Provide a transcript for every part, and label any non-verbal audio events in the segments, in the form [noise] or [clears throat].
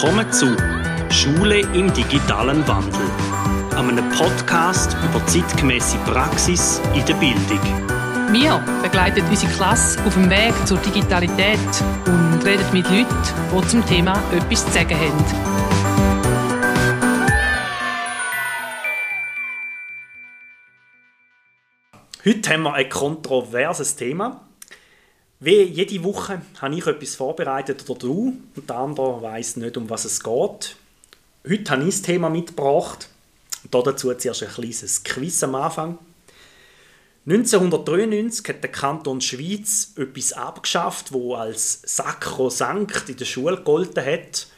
Willkommen zu Schule im digitalen Wandel, einem Podcast über zeitgemäße Praxis in der Bildung. Wir begleiten unsere Klasse auf dem Weg zur Digitalität und reden mit Leuten, die zum Thema etwas zu sagen haben. Heute haben wir ein kontroverses Thema. Wie jede Woche habe ich etwas vorbereitet oder du und der andere weiß nicht, um was es geht. Heute habe ich das Thema mitgebracht. dazu zuerst ein kleines Quiz am Anfang. 1993 hat der Kanton Schweiz etwas abgeschafft, wo als sakrosankt in der Schule gegolten hat.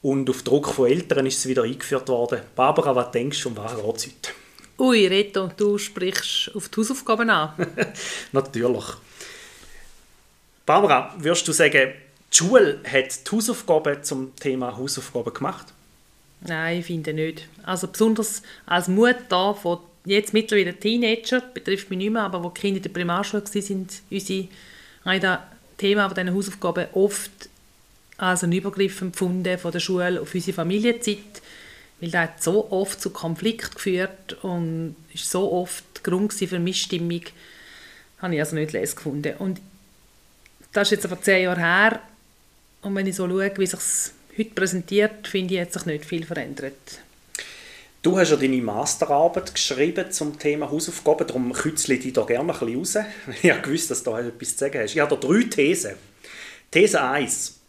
Und auf Druck von Eltern ist es wieder eingeführt worden. Barbara, was denkst du, um was geht es heute? Ui, Reto, du sprichst auf die Hausaufgaben an. [laughs] Natürlich. Barbara, würdest du sagen, die Schule hat die Hausaufgaben zum Thema Hausaufgaben gemacht? Nein, ich finde nicht. Also besonders als Mutter von jetzt mittlerweile Teenager, betrifft mich nicht mehr, aber wo die Kinder in der Primarschule waren, sind unsere ein Thema von diesen Hausaufgaben oft als ein Übergriff empfunden von der Schule auf unsere Familienzeit, weil das hat so oft zu Konflikt geführt und ist so oft Grund für Missstimmung, habe ich also nicht lesen gefunden. Und das ist jetzt aber zehn Jahre her und wenn ich so schaue, wie sich heute präsentiert, finde ich, hat sich nicht viel verändert. Du hast ja deine Masterarbeit geschrieben zum Thema Hausaufgaben, darum kützle ich dich da gerne ein bisschen raus. [laughs] Ich habe gewusst, dass du da etwas zu sagen hast. Ich habe da drei Thesen. These 1.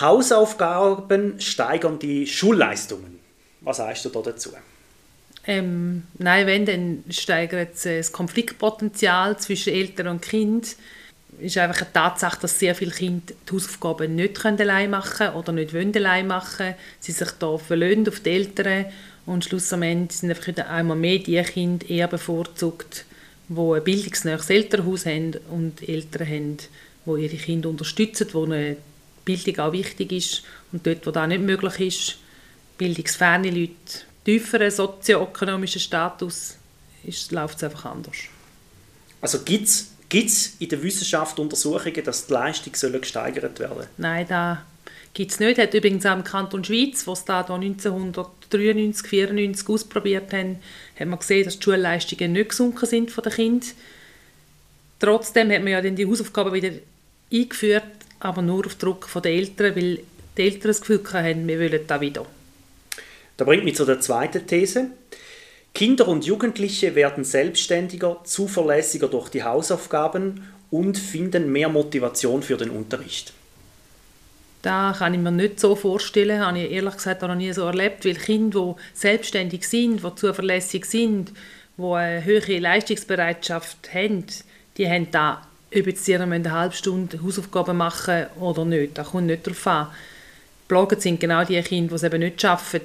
Hausaufgaben steigern die Schulleistungen. Was sagst du da dazu? Ähm, nein, wenn, dann steigert es das Konfliktpotenzial zwischen Eltern und Kind ist einfach eine Tatsache, dass sehr viele Kinder die Hausaufgaben nicht allein machen können oder nicht wollen allein machen. Sie sich da verlöhnt auf die Eltern und schlussendlich sind einfach einmal mehr die Kinder eher bevorzugt, die ein bildungsnäheres Elternhaus haben und Eltern haben, die ihre Kinder unterstützen, wo eine Bildung auch wichtig ist und dort, wo das nicht möglich ist, bildungsferne Leute, tieferen sozioökonomischen Status, läuft es einfach anders. Also gibt es Gibt es in der Wissenschaft Untersuchungen, dass die Leistung gesteigert werden soll? Nein, da gibt es nicht. Hat übrigens auch im Kanton Schweiz, wo es da 1993, 1994 ausprobiert haben, hat man gesehen, dass die Schulleistungen nicht gesunken sind von den Kindern. Trotzdem hat man ja dann die Hausaufgaben wieder eingeführt, aber nur auf Druck der Eltern, weil die Eltern das Gefühl haben, wir wollen da wieder. Das bringt mich zu der zweiten These. Kinder und Jugendliche werden selbstständiger, zuverlässiger durch die Hausaufgaben und finden mehr Motivation für den Unterricht. Da kann ich mir nicht so vorstellen, habe ich ehrlich gesagt noch nie so erlebt, weil Kinder, die selbstständig sind, die zuverlässig sind, die eine höhere Leistungsbereitschaft haben, die haben da, ob jetzt sie eine halbe Stunde Hausaufgaben machen oder nicht, das kommt nicht darauf an. Bloggen sind genau die Kinder, die es eben nicht schaffen,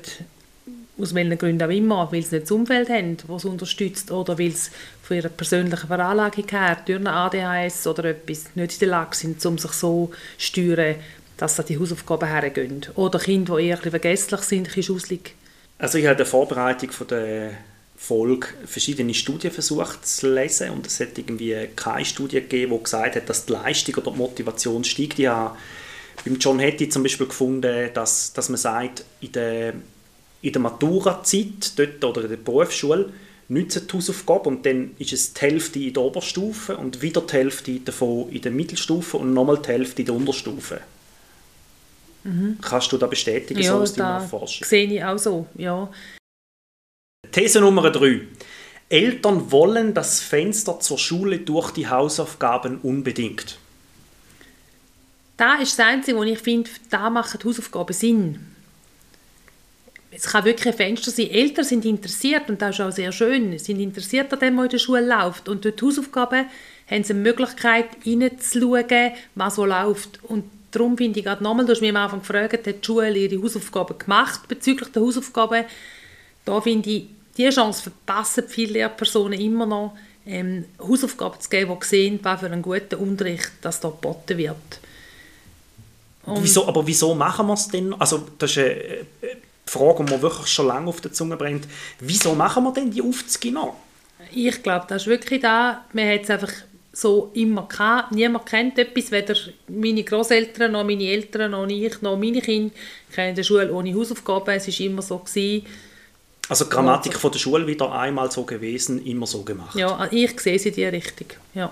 aus welchen Gründen auch immer, weil sie nicht das Umfeld haben, das sie unterstützt, oder weil sie von ihrer persönlichen Veranlagung her, durch eine ADHS oder etwas, nicht in der Lage sind, um sich so zu steuern, dass sie die Hausaufgaben hergehen. Oder Kinder, die eher vergesslich sind, ein schusselig. Also ich habe in der Vorbereitung von der Folge verschiedene Studien versucht zu lesen und es hat irgendwie keine Studie gegeben, die gesagt hat, dass die Leistung oder die Motivation steigt. Ich habe beim John Hattie zum Beispiel gefunden, dass, dass man sagt, in der in der Matura-Zeit dort, oder in der Berufsschule nützen die Hausaufgaben und dann ist es die Hälfte in der Oberstufe und wieder die Hälfte davon in der Mittelstufe und nochmal die Hälfte in der Unterstufe. Mhm. Kannst du da bestätigen, ja, so aus deiner Forschung? sehe ich auch so, ja. These Nummer 3. Eltern wollen das Fenster zur Schule durch die Hausaufgaben unbedingt. Da ist das Einzige, wo ich finde, da machen die Hausaufgaben Sinn es kann wirklich ein Fenster sein. Eltern sind interessiert und das ist auch sehr schön, sind interessiert an dem, was in der Schule läuft. Und durch die Hausaufgaben haben sie die Möglichkeit, hineinzuschauen, was so läuft. Und darum finde ich gerade nochmal, du hast mich am Anfang gefragt, hat die Schule ihre Hausaufgaben gemacht bezüglich der Hausaufgaben? Da finde ich, diese Chance verpassen viele Lehrpersonen immer noch, ähm, Hausaufgaben zu geben, die sehen, was für einen guten Unterricht das da geboten wird. wieso, aber wieso machen wir es denn? Also das ist eine, Frage, die mir wirklich schon lange auf der Zunge brennt. Wieso machen wir denn die Aufzüge noch? Ich glaube, das ist wirklich da. Man hat es einfach so immer gehabt. Niemand kennt etwas, weder meine Großeltern noch meine Eltern noch ich noch meine Kinder kennen die Schule ohne Hausaufgaben. Es war immer so gewesen. Also Grammatik von der Schule wieder einmal so gewesen, immer so gemacht. Ja, ich sehe sie in die Richtung. Ja.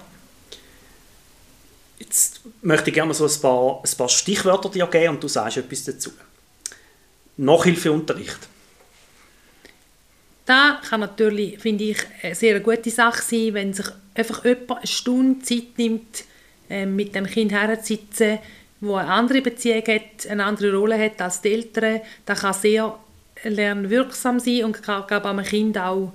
Jetzt möchte ich gerne so ein paar, ein paar Stichwörter dir geben und du sagst etwas dazu. Nachhilfeunterricht. Da kann natürlich, finde ich, eine sehr gute Sache sein, wenn sich einfach jemand eine Stunde Zeit nimmt, äh, mit dem Kind herzusitzen, wo eine andere Beziehung hat, eine andere Rolle hat als die Eltern. Das kann sehr lernwirksam sein und kann, glaube einem Kind auch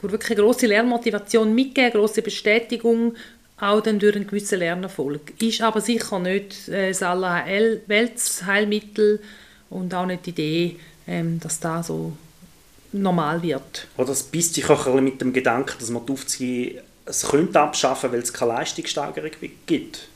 wirklich eine grosse Lernmotivation mitgeben, eine grosse Bestätigung, auch dann durch einen gewissen Lernerfolg. Ist aber sicher nicht äh, das Weltsheilmittel und auch nicht die Idee, ähm, dass das so normal wird. Oder es beißt sich auch ein mit dem Gedanken, dass man die Aufzüge es könnte abschaffen, weil es keine Leistungssteigerung gibt.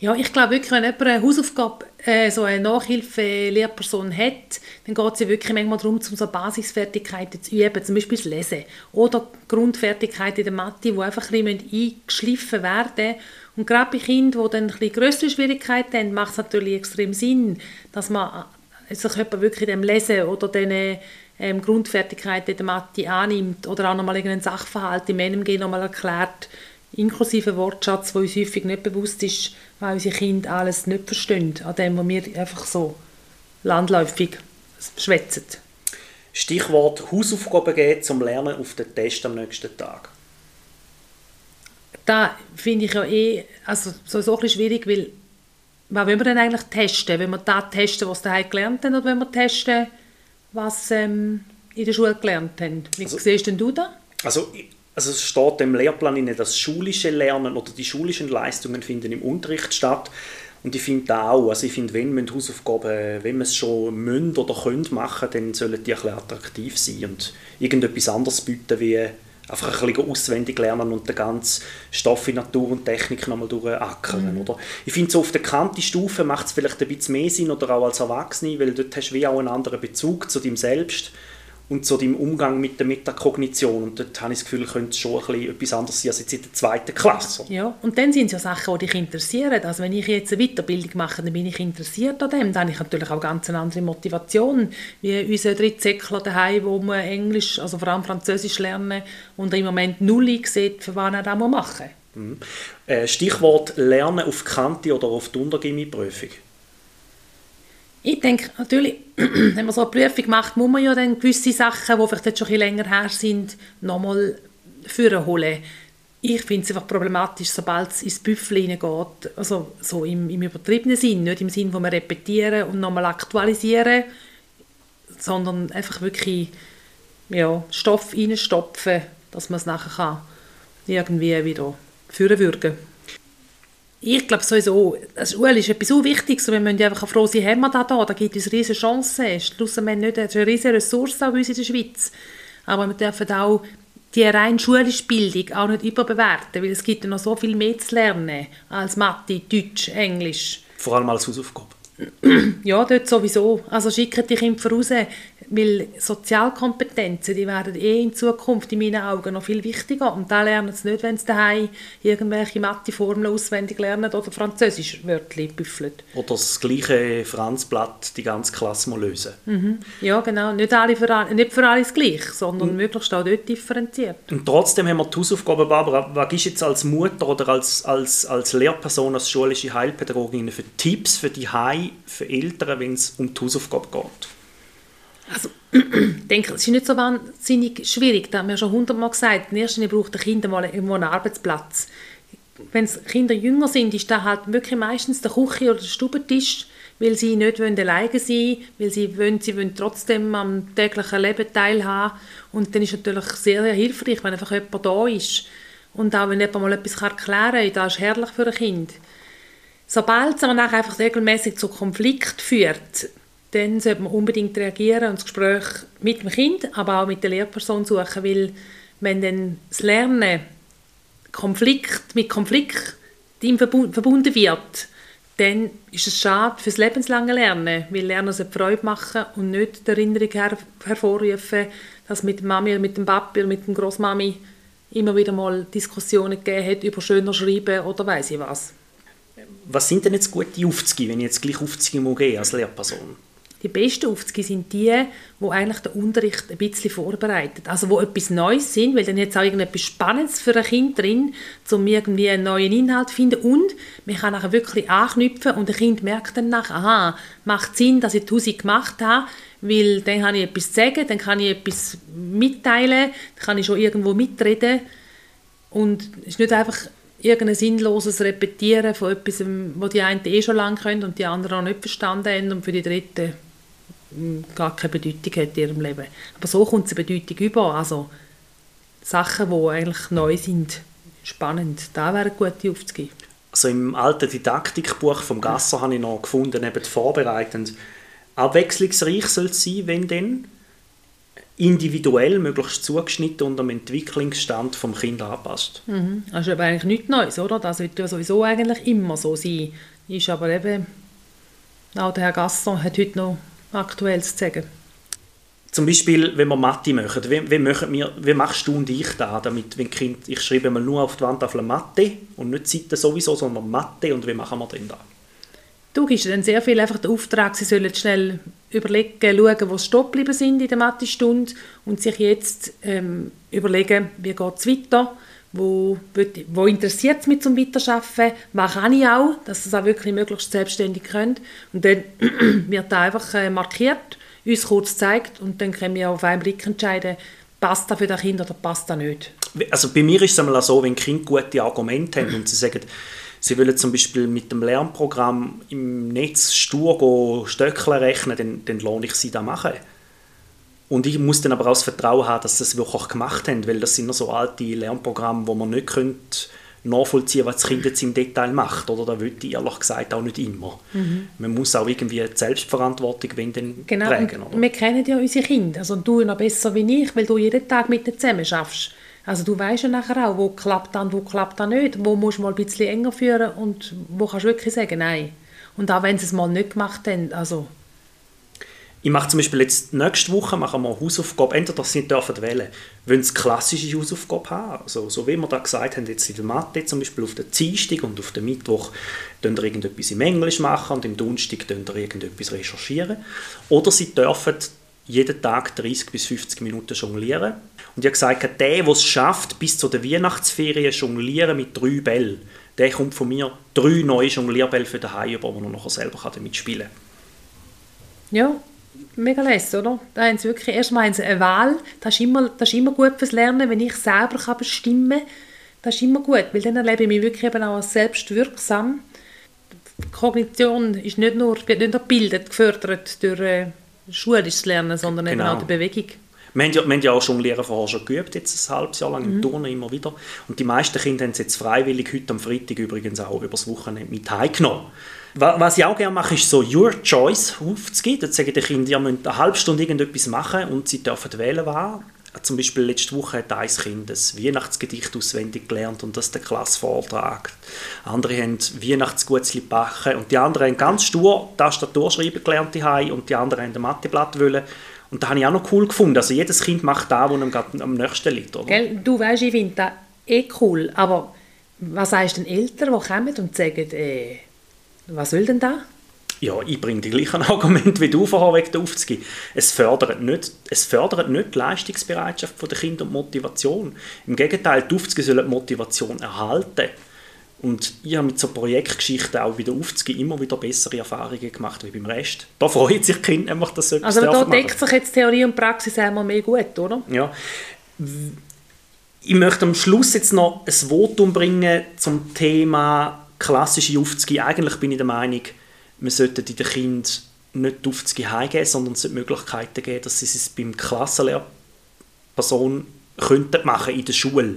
Ja, ich glaube wirklich, wenn jemand eine Hausaufgabe, äh, so eine Nachhilfe-Lehrperson hat, dann geht es ja wirklich manchmal darum, um so Basisfertigkeiten zu üben, zum Beispiel das Lesen. Oder Grundfertigkeiten in der Mathe, die einfach ein bisschen eingeschliffen werden Und gerade bei Kindern, die dann ein bisschen größere Schwierigkeiten haben, macht es natürlich extrem Sinn, dass man sich jemand wirklich dem Lesen oder diesen ähm, Grundfertigkeiten in der Mathe annimmt oder auch nochmal irgendeinen Sachverhalt im NMG nochmal erklärt, inklusive Wortschatz, wo uns häufig nicht bewusst ist, weil unsere Kinder alles nicht verstehen, an dem, was wir einfach so landläufig schwätzen. Stichwort Hausaufgaben geben zum Lernen auf den Test am nächsten Tag. Da finde ich ja eh also so, so ein schwierig, weil was wollen wir denn eigentlich testen? Wenn wir da testen, was sie daheim gelernt haben, oder wenn wir testen, was ähm, in der Schule gelernt haben. Wie also, siehst denn du das? Also, also es steht im Lehrplan, in, das schulische Lernen oder die schulischen Leistungen finden im Unterricht statt. Und ich finde auch, also ich finde, wenn man Hausaufgaben, wenn man es schon müssen oder können machen, dann sollen die ein bisschen attraktiv sein und irgendetwas anderes bieten wie einfach ein bisschen auswendig lernen und den ganzen Stoff in Natur und Technik nochmal durchackern. Mhm. Oder? Ich finde, so auf der Kanti-Stufe macht es vielleicht ein bisschen mehr Sinn, oder auch als Erwachsene, weil dort hast du wie auch einen anderen Bezug zu dem Selbst und zu deinem Umgang mit der Metakognition. Und dort habe ich das Gefühl, könnte es schon ein bisschen etwas anderes sein als jetzt in der zweiten Klasse. Ja, und dann sind es ja Sachen, die dich interessieren. Also wenn ich jetzt eine Weiterbildung mache, dann bin ich interessiert an dem. Dann habe ich natürlich auch ganz eine andere Motivation, wie unsere Drittsäckler daheim, wo man Englisch, also vor allem Französisch lernen und im Moment null sieht, für was er das machen muss. Mhm. Äh, Stichwort Lernen auf Kante oder auf die Untergimmi-Prüfung. Ich denke, natürlich, [clears throat] wenn man so eine Prüfung macht, muss man ja dann gewisse Sachen, die vielleicht jetzt schon ein bisschen länger her sind, nochmal holen. Ich finde es einfach problematisch, sobald es ins Büffel hineingeht, also so im, im übertriebenen Sinn, nicht im Sinn, wo wir repetieren und nochmal aktualisieren, sondern einfach wirklich ja, Stoff reinstopfen, dass man es nachher kann irgendwie wieder führen würde ich glaube sowieso, das Schule ist etwas so Wichtiges wir müssen einfach froh sein, haben wir da, da gibt es riesige Chancen. Schlussendlich nicht, das ist eine riesige Ressource bei uns in der Schweiz. Aber wir dürfen auch die rein schulische Bildung auch nicht überbewerten, weil es gibt ja noch so viel mehr zu lernen als Mathe, Deutsch, Englisch. Vor allem als Hausaufgabe. Ja, dort sowieso. Also schicken die Kinder raus. Weil Sozialkompetenzen, die werden eh in Zukunft in meinen Augen noch viel wichtiger. Und da lernen sie nicht, wenn sie daheim irgendwelche Mathe-Formeln auswendig lernen oder Französisch Wörter büffeln. Oder das gleiche Franzblatt die ganze Klasse mal lösen. Mhm. Ja, genau. Nicht, alle für, alle, nicht für alles gleich, sondern mhm. möglichst auch dort differenziert. Und trotzdem haben wir die Hausaufgabe, Barbara, was ist jetzt als Mutter oder als, als, als Lehrperson, als schulische Heilpädagogin für Tipps für die Für Eltern, wenn es um die Hausaufgabe geht? Also, [clears throat] ich denke, es ist nicht so wahnsinnig schwierig. Da haben wir schon hundertmal gesagt. In erster Linie braucht ein Kind mal irgendwo einen Arbeitsplatz. Wenn Kinder jünger sind, ist da halt wirklich meistens der Küche oder der Stubentisch, weil sie nicht wollen alleine sein weil sie wollen, sie wollen trotzdem am täglichen Leben teilhaben. Und dann ist es natürlich sehr, sehr hilfreich, wenn einfach jemand da ist. Und auch wenn jemand mal etwas erklären kann, das ist herrlich für ein Kind. Sobald es aber einfach regelmäßig zu Konflikt führt, dann sollte man unbedingt reagieren und das Gespräch mit dem Kind, aber auch mit der Lehrperson suchen, weil wenn dann das Lernen Konflikt, mit Konflikt verbunden wird, dann ist es schade für das lebenslange Lernen, weil Lernen sollte Freude machen und nicht die Erinnerung her hervorrufen, dass mit der Mami oder mit dem Papi oder mit dem Großmami immer wieder mal Diskussionen gegeben hat über schöner Schreiben oder weiß ich was. Was sind denn jetzt gute Aufzüge, wenn ich jetzt gleich Aufzüge muss gehen als Lehrperson? Die besten Aufzüge sind die, wo eigentlich den Unterricht ein bisschen vorbereitet. Also wo etwas Neues sind, weil dann jetzt auch irgendetwas Spannendes für ein Kind drin, um irgendwie einen neuen Inhalt zu finden. Und man kann nachher wirklich anknüpfen und ein Kind merkt dann nach, aha, macht Sinn, dass ich die Musik gemacht habe, weil dann habe ich etwas zu sagen, dann kann ich etwas mitteilen, dann kann ich schon irgendwo mitreden. Und es ist nicht einfach irgendein sinnloses Repetieren von etwas, was die einen eh schon lange können und die anderen noch nicht verstanden haben und für die Dritten gar keine Bedeutung hat in ihrem Leben. Aber so kommt es eine Bedeutung über. Also Sachen, die eigentlich neu sind, spannend, da wäre gute aufzugeben. Also im alten Didaktikbuch vom Gasser habe ich noch gefunden, eben vorbereitend, abwechslungsreich soll es sein, wenn denn individuell, möglichst zugeschnitten und am Entwicklungsstand vom Kind anpasst. Mhm. Das ist aber eigentlich nichts Neues, oder? Das wird ja sowieso eigentlich immer so sein. Ist aber eben, auch der Herr Gasson hat heute noch Aktuelles zu sagen? Zum Beispiel, wenn wir Mathe machen, wie, wie, machen wir, wie machst du und ich da, damit, wenn kind, ich schreibe mal nur auf die Wandtafel Mathe und nicht Seiten sowieso, sondern Mathe und wie machen wir denn da? Du gibst dann sehr viel einfach den Auftrag, sie sollen schnell überlegen, schauen, wo sie stehen geblieben sind in der Mathe-Stunde und sich jetzt ähm, überlegen, wie geht es weiter, wo, wo interessiert es mich zum Weiterarbeiten, was kann ich auch, dass sie es auch wirklich möglichst selbstständig können. Und dann [clears throat] wird da einfach äh, markiert, uns kurz gezeigt und dann können wir auf einen Blick entscheiden, passt das für das Kind oder passt das nicht. Also bei mir ist es einmal so, wenn Kinder gute Argumente haben und sie sagen, sie wollen zum Beispiel mit dem Lernprogramm im Netz stur Stöckchen rechnen, dann, dann lohne ich sie das machen. Und ich muss dann aber auch das Vertrauen haben, dass sie es wirklich gemacht haben, weil das sind noch so alte Lernprogramme, wo man nicht könnte nachvollziehen was das Kind jetzt im Detail macht. Oder da würde ich ehrlich gesagt auch nicht immer. Mhm. Man muss auch irgendwie die Selbstverantwortung wenn dann genau. tragen. Oder? Wir kennen ja unsere Kinder, also du noch besser wie ich, weil du jeden Tag mit ihnen zusammen schaffst. Also du weißt ja nachher auch, wo klappt dann, wo klappt dann nicht, wo musst du mal ein bisschen enger führen und wo kannst du wirklich sagen, nein. Und auch wenn sie es mal nicht gemacht haben, also ich mache zum Beispiel jetzt nächste Woche machen wir eine Hausaufgabe, entweder sie dürfen wählen, wollen sie klassische Hausaufgabe haben, also so wie wir da gesagt haben, jetzt in der Mathe zum Beispiel auf der Dienstag und auf dem Mittwoch ihr irgendetwas im Englisch machen und im Donnerstag ihr irgendetwas recherchieren. Oder sie dürfen jeden Tag 30 bis 50 Minuten jonglieren. Und ich habe gesagt, der, der es schafft, bis zu der Weihnachtsferien jonglieren mit drei Bällen, der kommt von mir drei neue Jonglierbälle für daheim über, die er nachher selber damit spielen kann. Ja, mega lässig, oder? Da haben sie wirklich, erstmal eine Wahl, das ist, immer, das ist immer gut fürs Lernen, wenn ich selber kann bestimmen kann, das ist immer gut, weil dann erlebe ich mich wirklich eben auch als selbstwirksam. Die Kognition ist nicht nur, wird nicht nur gebildet, gefördert durch äh, schulisches Lernen, sondern genau. eben auch die Bewegung. Wir haben, ja, wir haben ja auch Jonglieren vorher schon geübt, jetzt ein halbes Jahr lang im mhm. Turnen immer wieder. Und die meisten Kinder haben es jetzt freiwillig heute am Freitag übrigens auch übers Wochenende mit heimgenommen. Was ich auch gerne mache, ist so Your Choice aufzugeben. Dort sagen die Kinder, ihr müsst eine halbe Stunde irgendetwas machen und sie dürfen wählen, was. Zum Beispiel letzte Woche hat ein Kind ein Weihnachtsgedicht auswendig gelernt und das der Klasse vortragt. Andere haben Weihnachtsgutzli backen und die anderen haben ganz stur Tastatur schreiben gelernt und die anderen haben ein Matheblatt wollen. Und da habe ich auch noch cool gefunden. Also jedes Kind macht da, wo ihm am nächsten liegt. Oder? Gell, du weißt, ich finde das eh cool, aber was du den Eltern, die kommen und sagen, äh, was will denn da? Ja, ich bringe die gleichen [laughs] Argumente wie du vorher wegen der aufzugeben. Es fördert nicht, es fördert nicht die Leistungsbereitschaft der Kinder und Motivation. Im Gegenteil, die Aufzüge sollen die Motivation erhalten. Und ich habe mit so Projektgeschichten auch wieder aufzugeben immer wieder bessere Erfahrungen gemacht wie beim Rest. Da freut sich Kind nämlich, dass so etwas Also da deckt sich jetzt Theorie und Praxis einmal mehr gut, oder? Ja. Ich möchte am Schluss jetzt noch ein Votum bringen zum Thema klassische Aufzüge. Eigentlich bin ich der Meinung, man sollte den Kindern nicht die Aufzüge heimgeben, sondern es sollte Möglichkeiten geben, dass sie es beim Klassenlehrperson könnten machen in der Schule.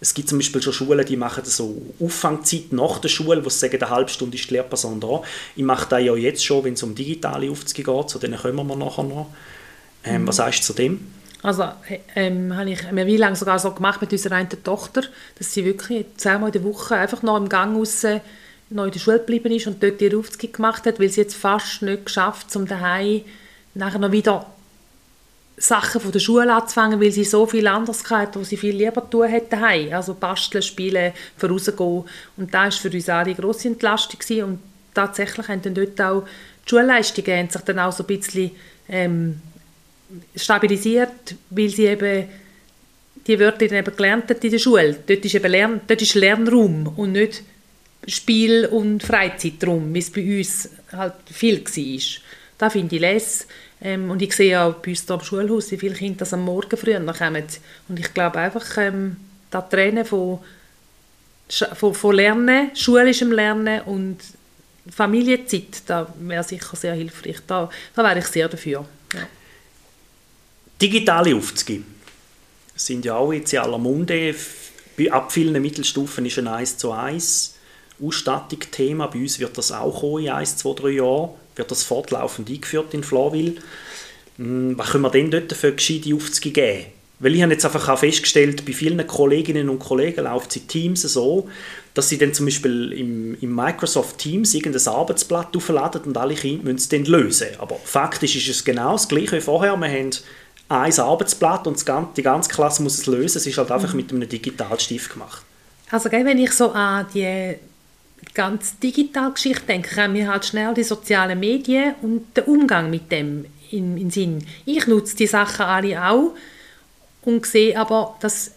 Es gibt zum Beispiel schon Schulen, die machen so Auffangzeit nach der Schule, wo sie sagen, eine halbe Stunde ist die Lehrperson da. Ich mache das ja jetzt schon, wenn es um digitale Aufzüge geht, zu denen kommen wir nachher noch. Ähm, mhm. Was sagst du zu dem? Also ähm, habe ich mir wie lange sogar so gemacht mit unserer einen Tochter, dass sie wirklich zweimal in der Woche einfach noch im Gang raus noch in der Schule geblieben ist und dort ihre Aufzüge gemacht hat, weil sie jetzt fast nicht geschafft um daheim nachher noch wieder Sachen von der Schule anzufangen, weil sie so viel anderes hatten, was sie viel lieber tun hätten Also basteln, spielen, vorausgehen. Und das war für uns alle eine grosse Entlastung. Gewesen. Und tatsächlich haben dann dort auch die Schulleistungen haben sich dann auch so ein bisschen ähm, stabilisiert, weil sie eben die Wörter dann eben gelernt haben in der Schule. Dort ist eben Lern, dort ist Lernraum und nicht Spiel- und Freizeitraum, wie es bei uns halt viel war. Da finde ich les. Ähm, und ich sehe auch bei uns hier am Schulhaus, wie viele Kinder das am Morgen früher kommen. Und ich glaube einfach, ähm, das Trennen von, von, von Lernen, schulischem Lernen und Familienzeit, da wäre sicher sehr hilfreich. Da, da wäre ich sehr dafür. Ja. Digitale Aufzüge sind ja auch jetzt in aller Munde. Ab vielen Mittelstufen ist ein 1 zu 1 Ausstattung Thema. Bei uns wird das auch kommen in 1, 2, 3 Jahren. Wird das fortlaufend eingeführt in Florville. Hm, was können wir denn dort für gescheite Aufzüge geben? Weil ich habe jetzt einfach auch festgestellt, bei vielen Kolleginnen und Kollegen läuft es in Teams so, dass sie dann zum Beispiel im, im Microsoft Teams irgendein Arbeitsblatt aufladen und alle Kinder müssen es dann lösen. Aber faktisch ist es genau das Gleiche wie vorher. Wir haben ein Arbeitsblatt und die ganze Klasse muss es lösen. Es ist halt einfach mhm. mit einem Digitalstift gemacht. Also wenn ich so an die ganz digitale Geschichte denke, haben wir halt schnell die sozialen Medien und den Umgang mit dem in, in Sinn. Ich nutze die Sachen alle auch und sehe aber, dass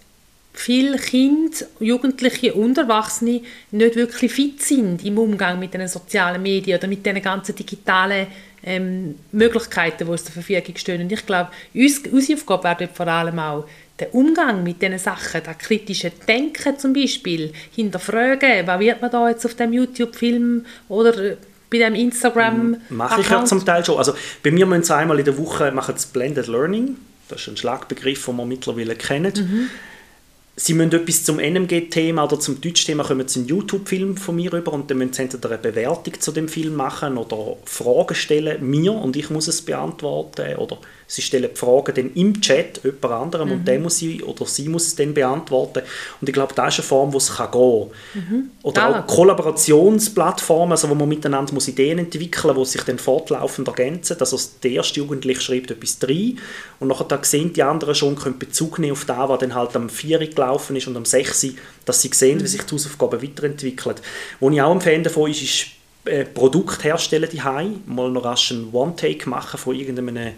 viele Kinder, Jugendliche und Erwachsene nicht wirklich fit sind im Umgang mit den sozialen Medien oder mit den ganzen digitalen ähm, Möglichkeiten, die uns zur Verfügung stehen. Und ich glaube, uns, unsere Aufgabe wird vor allem auch der Umgang mit diesen Sachen, das kritische Denken zum Beispiel, hinterfragen, was wird man da jetzt auf dem YouTube-Film oder bei dem Instagram Mache ich ja zum Teil schon. Also bei mir müssen sie einmal in der Woche machen das Blended Learning. Das ist ein Schlagbegriff, den wir mittlerweile kennen. Mhm. Sie müssen etwas zum NMG-Thema oder zum Deutsch-Thema kommen Sie einen YouTube-Film von mir rüber und dann müssen Sie entweder eine Bewertung zu dem Film machen oder Fragen stellen, mir, und ich muss es beantworten oder Sie stellen die Fragen dann im Chat jemand anderem mhm. und der muss sie oder sie muss es dann beantworten. Und ich glaube, das ist eine Form, wo es kann gehen mhm. Oder ah. auch Kollaborationsplattformen, also wo man miteinander muss Ideen entwickeln muss, die sich dann fortlaufend ergänzen. Also der erste Jugendliche schreibt etwas rein und nachher sehen die anderen schon, können Bezug nehmen auf das, was dann halt am 4 gelaufen ist und am 6 dass sie sehen, mhm. wie sich die Hausaufgaben weiterentwickeln. Wo ich auch ein Fan davon ist, ist äh, Produkt herstellen die mal noch rasch einen One-Take machen von irgendeinem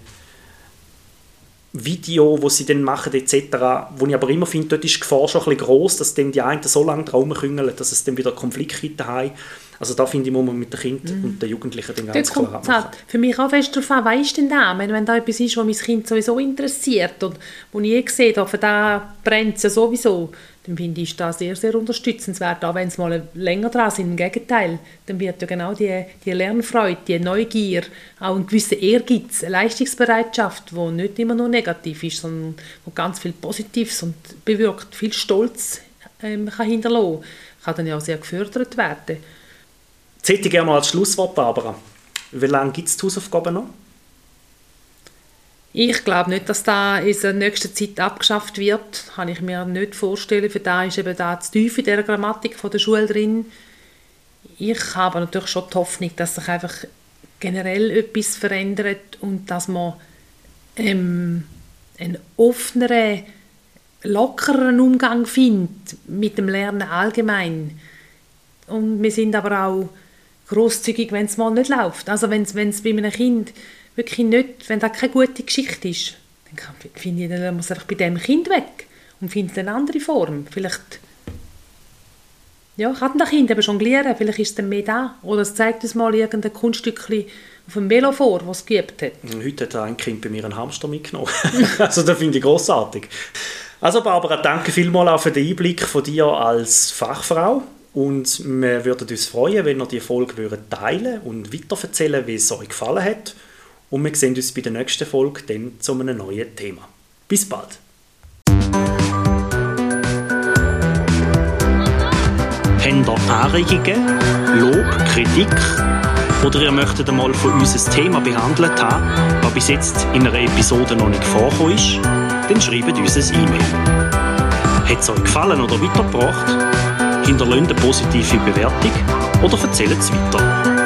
Video, wo sie dann machen etc., wo ich aber immer finde, dort ist die Gefahr schon ein bisschen gross, dass dann die einen so lange Traum küngeln, dass es dann wieder Konflikte haben. Also da finde ich, muss man mit den Kindern mhm. und den Jugendlichen dann ganz klar machen. Halt für mich auch fest darauf an, was ist denn da? Wenn, wenn da etwas ist, was mein Kind sowieso interessiert und wo ich eh sehe, da, für da brennt es ja sowieso, dann finde ich das sehr, sehr unterstützenswert, auch wenn es mal länger dran sind. Im Gegenteil, dann wird ja genau die, die Lernfreude, die Neugier, auch ein gewisser Ehrgeiz, eine Leistungsbereitschaft, die nicht immer nur negativ ist, sondern wo ganz viel Positives und bewirkt, viel Stolz ähm, kann hinterlassen, kann dann ja auch sehr gefördert werden. Jetzt hätte ich gerne noch als Schlusswort, Barbara. Wie lange gibt es die Hausaufgaben noch? Ich glaube nicht, dass da in der nächsten Zeit abgeschafft wird. Kann ich mir nicht vorstellen. Für da ist eben da zu tief in der Grammatik von der Schule drin. Ich habe natürlich schon die Hoffnung, dass sich einfach generell etwas verändert und dass man ähm, einen offeneren, lockereren Umgang findet mit dem Lernen allgemein. Und wir sind aber auch großzügig, wenn es mal nicht läuft. Also wenn es bei einem Kind wirklich nicht, wenn das keine gute Geschichte ist, dann finde ich, dann muss einfach bei dem Kind weg und findet eine andere Form. Vielleicht ja, kann das Kind eben jonglieren, vielleicht ist es dann mehr da. Oder es zeigt uns mal irgendein Kunststückchen auf dem Velo vor, das es hat. Heute hat ein Kind bei mir einen Hamster mitgenommen. [laughs] also das finde ich großartig. Also Barbara, danke vielmals auch für den Einblick von dir als Fachfrau. Und wir würden uns freuen, wenn ihr die Folge teilen und weiterverzählen, wie es euch gefallen hat. Und wir sehen uns bei der nächsten Folge dann zu einem neuen Thema. Bis bald! Habt ihr Anregungen, Lob, Kritik oder ihr möchtet einmal von uns ein Thema behandelt haben, das bis jetzt in einer Episode noch nicht vorgekommen ist, dann schreibt uns ein E-Mail. Hat es euch gefallen oder weitergebracht? Hinterlasst eine positive Bewertung oder erzählt es weiter.